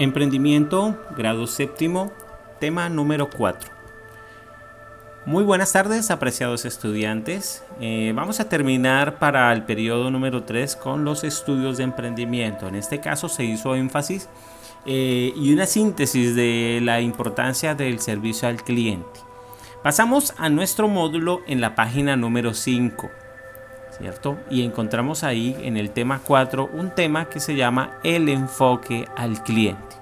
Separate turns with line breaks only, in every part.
Emprendimiento, grado séptimo, tema número 4. Muy buenas tardes, apreciados estudiantes. Eh, vamos a terminar para el periodo número 3 con los estudios de emprendimiento. En este caso se hizo énfasis eh, y una síntesis de la importancia del servicio al cliente. Pasamos a nuestro módulo en la página número 5. ¿Cierto? Y encontramos ahí en el tema 4 un tema que se llama el enfoque al cliente.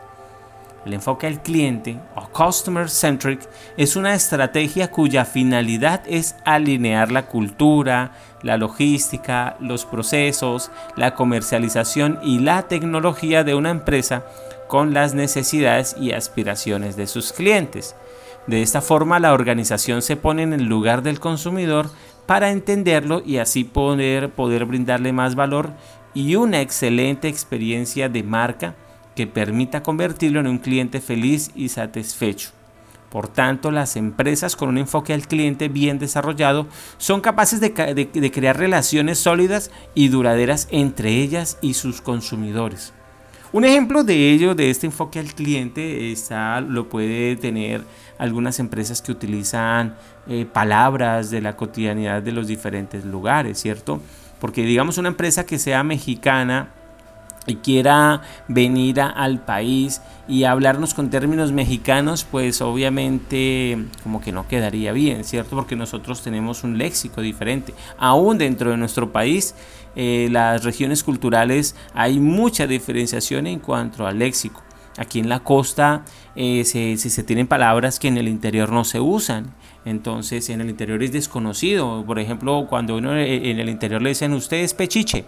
El enfoque al cliente o Customer Centric es una estrategia cuya finalidad es alinear la cultura, la logística, los procesos, la comercialización y la tecnología de una empresa con las necesidades y aspiraciones de sus clientes. De esta forma la organización se pone en el lugar del consumidor para entenderlo y así poder, poder brindarle más valor y una excelente experiencia de marca que permita convertirlo en un cliente feliz y satisfecho. Por tanto, las empresas con un enfoque al cliente bien desarrollado son capaces de, crear relaciones sólidas y duraderas entre ellas y sus consumidores. Un ejemplo de ello, de este enfoque al cliente, está, lo puede tener algunas empresas que utilizan eh, palabras de la cotidianidad de los diferentes lugares, ¿cierto? Porque digamos una empresa que sea mexicana y quiera venir al país y hablarnos con términos mexicanos, pues obviamente como que no quedaría bien, ¿cierto? Porque nosotros tenemos un léxico diferente. Aún dentro de nuestro país, eh, las regiones culturales hay mucha diferenciación en cuanto al léxico. Aquí en la costa eh, se, se, tienen palabras que en el interior no se usan. Entonces en el interior es desconocido. Por ejemplo, cuando uno eh, en el interior le dicen usted es pechiche,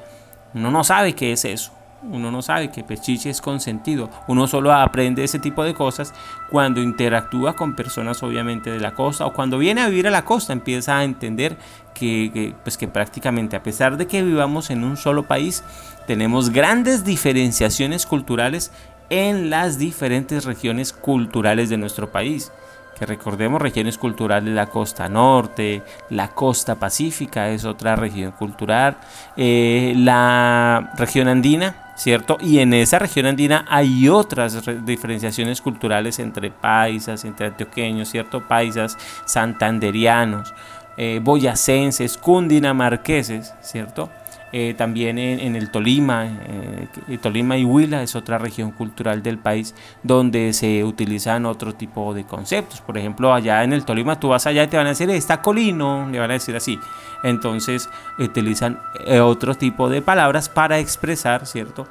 uno no sabe qué es eso. Uno no sabe que pechiche es consentido. Uno solo aprende ese tipo de cosas cuando interactúa con personas obviamente de la costa o cuando viene a vivir a la costa empieza a entender que, pues que prácticamente a pesar de que vivamos en un solo país tenemos grandes diferenciaciones culturales en las diferentes regiones culturales de nuestro país que recordemos regiones culturales la costa norte, la costa pacífica es otra región cultural, eh, la región andina, ¿cierto? Y en esa región andina hay otras diferenciaciones culturales entre paisas, entre antioqueños, ¿cierto? Paisas, santanderianos, eh, boyacenses, cundinamarqueses, ¿cierto? Eh, también en, el Tolima, eh, Tolima y Huila es otra región cultural del país donde se utilizan otro tipo de conceptos. Por ejemplo, allá en el Tolima tú vas allá y te van a decir, está colino, le van a decir así. Entonces utilizan eh, otro tipo de palabras para expresar, ¿cierto?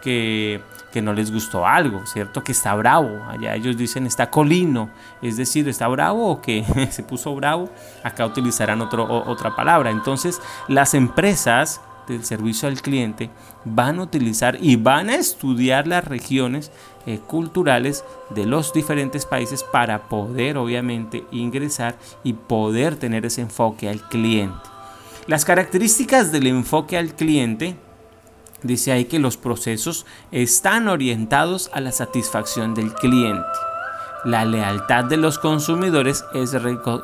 Que, que, no les gustó algo, ¿cierto? Que está bravo. Allá ellos dicen está colino, es decir, está bravo o que se puso bravo. Acá utilizarán otro, otra palabra. Entonces, las empresas del servicio al cliente van a utilizar y van a estudiar las regiones eh, culturales de los diferentes países para poder obviamente ingresar y poder tener ese enfoque al cliente. Las características del enfoque al cliente dice ahí que los procesos están orientados a la satisfacción del cliente la lealtad de los consumidores es,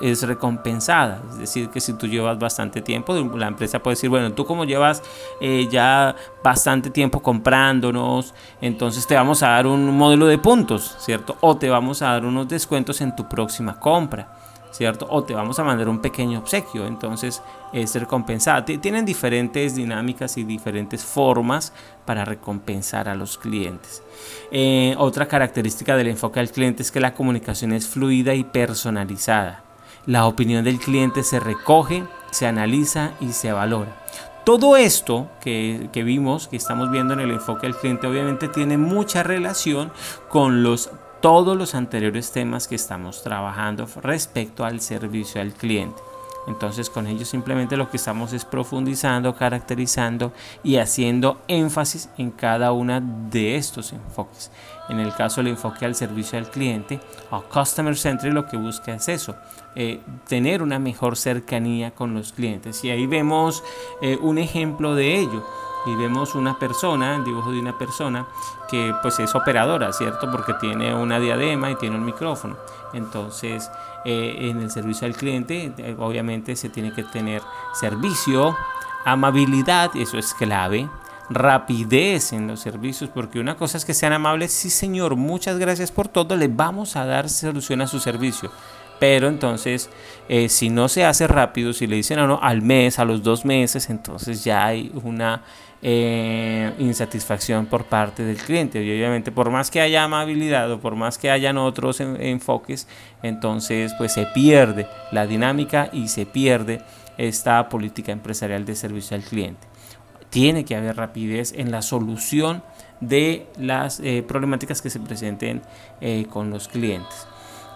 es recompensada. Es decir, que si tú llevas bastante tiempo, la empresa puede decir, bueno, tú como llevas eh, ya bastante tiempo comprándonos, entonces te vamos a dar un modelo de puntos, ¿cierto? O te vamos a dar unos descuentos en tu próxima compra. ¿Cierto? O te vamos a mandar un pequeño obsequio, entonces es recompensada. Tienen diferentes dinámicas y diferentes formas para recompensar a los clientes. Eh, otra característica del enfoque al cliente es que la comunicación es fluida y personalizada. La opinión del cliente se recoge, se analiza y se valora. Todo esto que, que, vimos, que estamos viendo en el enfoque al cliente, obviamente tiene mucha relación con los todos los anteriores temas que estamos trabajando respecto al servicio al cliente. Entonces con ellos simplemente lo que estamos es profundizando, caracterizando y haciendo énfasis en cada una de estos enfoques. En el caso del enfoque al servicio al cliente o Customer Centric lo que busca es eso, eh, tener una mejor cercanía con los clientes. Y ahí vemos eh, un ejemplo de ello y vemos una persona, el dibujo de una persona que pues es operadora, ¿cierto? Porque tiene una diadema y tiene un micrófono. Entonces, eh, en el servicio al cliente, eh, obviamente se tiene que tener servicio, amabilidad, eso es clave, rapidez en los servicios, porque una cosa es que sean amables, sí señor, muchas gracias por todo, le vamos a dar solución a su servicio. Pero entonces, eh, si no se hace rápido, si le dicen a uno al mes, a los dos meses, entonces ya hay una eh, insatisfacción por parte del cliente. Y obviamente, por más que haya amabilidad o por más que hayan otros enfoques, entonces pues se pierde la dinámica y se pierde esta política empresarial de servicio al cliente. Tiene que haber rapidez en la solución de las eh, problemáticas que se presenten con los clientes.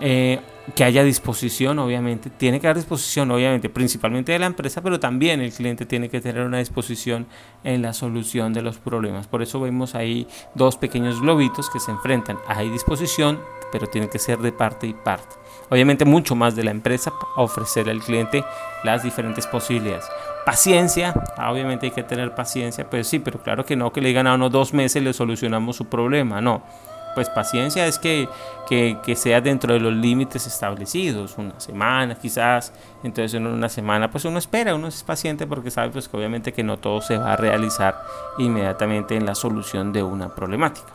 Eh, que haya disposición, obviamente, tiene que haber disposición, obviamente, principalmente de la empresa, pero también el cliente tiene que tener una disposición en la solución de los problemas. Por eso vemos ahí dos pequeños globitos que se enfrentan. Hay disposición, pero tiene que ser de parte y parte. Obviamente mucho más de la empresa a ofrecer al cliente las diferentes posibilidades. Paciencia, ah, obviamente hay que tener paciencia, pues sí, pero claro que no que le digan a uno dos meses le solucionamos su problema, no pues paciencia es que, sea dentro de los límites establecidos, una semana quizás, entonces en una semana pues uno espera, uno es paciente porque sabe pues que obviamente que no todo se va a realizar inmediatamente en la solución de una problemática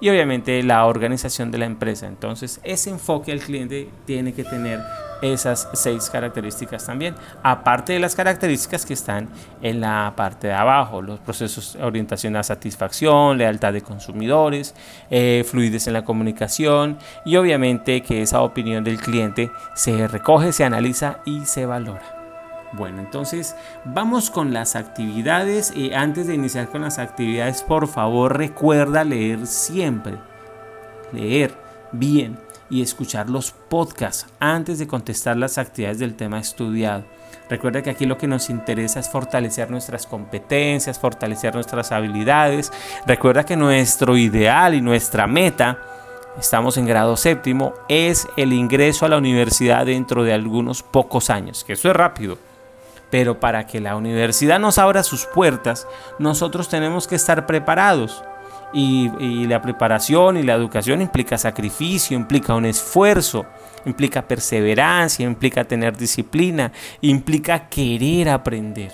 y obviamente la organización de la empresa. Entonces, ese enfoque al cliente tiene que tener esas seis características también, aparte de las características que están en la parte de abajo, los procesos de orientación a satisfacción, lealtad de consumidores, eh, fluidez en la comunicación y obviamente que esa opinión del cliente se recoge, se analiza y se valora. Bueno, entonces vamos con las actividades. Y antes de iniciar con las actividades, por favor recuerda leer siempre, leer bien y escuchar los podcasts antes de contestar las actividades del tema estudiado. Recuerda que aquí lo que nos interesa es fortalecer nuestras competencias, fortalecer nuestras habilidades. Recuerda que nuestro ideal y nuestra meta, estamos en grado séptimo, es el ingreso a la universidad dentro de algunos pocos años, que eso es rápido. Pero para que la universidad nos abra sus puertas, nosotros tenemos que estar preparados. Y, la preparación y la educación implica sacrificio, implica un esfuerzo, implica perseverancia, implica tener disciplina, implica querer aprender.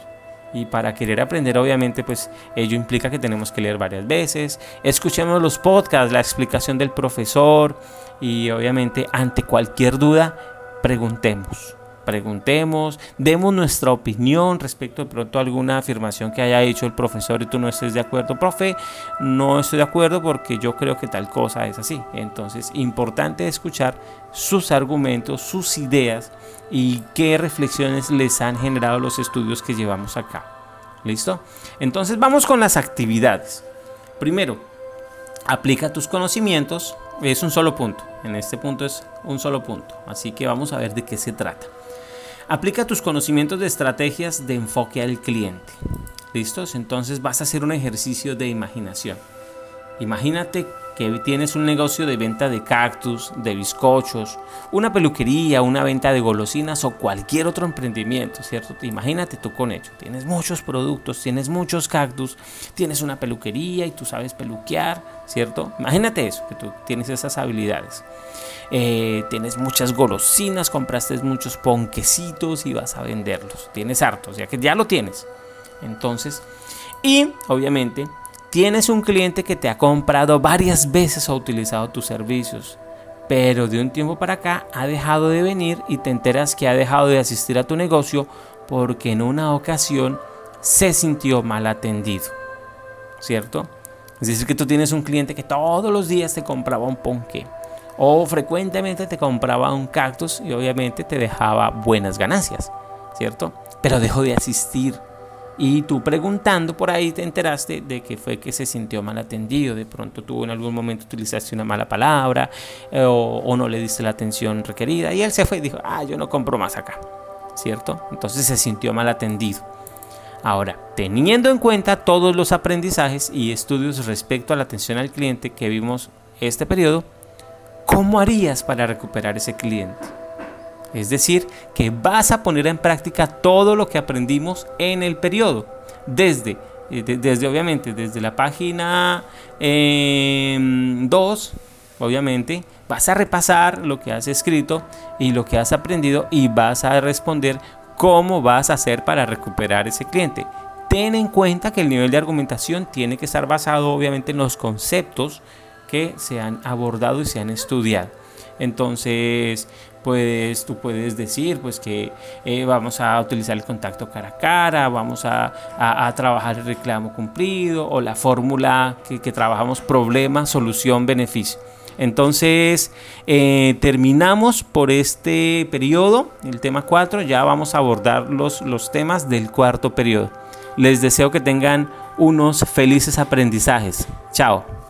Y para querer aprender, obviamente, pues ello implica que tenemos que leer varias veces, escuchemos los podcasts, la explicación del profesor y obviamente ante cualquier duda, preguntemos preguntemos, demos nuestra opinión respecto de pronto a alguna afirmación que haya hecho el profesor y tú no estés de acuerdo. Profe, no estoy de acuerdo porque yo creo que tal cosa es así. Entonces, importante escuchar sus argumentos, sus ideas y qué reflexiones les han generado los estudios que llevamos acá. ¿Listo? Entonces vamos con las actividades. Primero, aplica tus conocimientos. Es un solo punto. En este punto es un solo punto. Así que vamos a ver de qué se trata. Aplica tus conocimientos de estrategias de enfoque al cliente. ¿Listos? Entonces vas a hacer un ejercicio de imaginación. Imagínate que tienes un negocio de venta de cactus, de bizcochos, una peluquería, una venta de golosinas o cualquier otro emprendimiento, ¿cierto? Imagínate tú con ello. Tienes muchos productos, tienes muchos cactus, tienes una peluquería y tú sabes peluquear, ¿cierto? Imagínate eso, que tú tienes esas habilidades. Eh, tienes muchas golosinas, compraste muchos ponquecitos y vas a venderlos. Tienes hartos, ya que ya lo tienes. Entonces, y obviamente Tienes un cliente que te ha comprado varias veces o utilizado tus servicios, pero de un tiempo para acá ha dejado de venir y te enteras que ha dejado de asistir a tu negocio porque en una ocasión se sintió mal atendido. ¿Cierto? Es decir, que tú tienes un cliente que todos los días te compraba un ponque o frecuentemente te compraba un cactus y obviamente te dejaba buenas ganancias, ¿cierto? Pero dejó de asistir y tú preguntando por ahí te enteraste de que fue que se sintió mal atendido, de pronto tú en algún momento utilizaste una mala palabra eh, o, no le diste la atención requerida y él se fue y dijo, ah, yo no compro más acá, ¿cierto? Entonces se sintió mal atendido. Ahora, teniendo en cuenta todos los aprendizajes y estudios respecto a la atención al cliente que vimos este periodo, ¿cómo harías para recuperar ese cliente? Es decir, que vas a poner en práctica todo lo que aprendimos en el periodo. Desde, eh, desde obviamente, desde la página 2, em, obviamente, vas a repasar lo que has escrito y lo que has aprendido y vas a responder cómo vas a hacer para recuperar ese cliente. ten en cuenta que el nivel de argumentación tiene que estar basado obviamente en los conceptos que se han abordado y se han estudiado. Entonces, pues tú puedes decir pues que eh, vamos a utilizar el contacto cara a cara, vamos a, trabajar el reclamo cumplido o la fórmula que, trabajamos problema, solución, beneficio. Entonces eh, terminamos por este periodo, el tema 4, ya vamos a abordar los, los temas del cuarto periodo. Les deseo que tengan unos felices aprendizajes. Chao.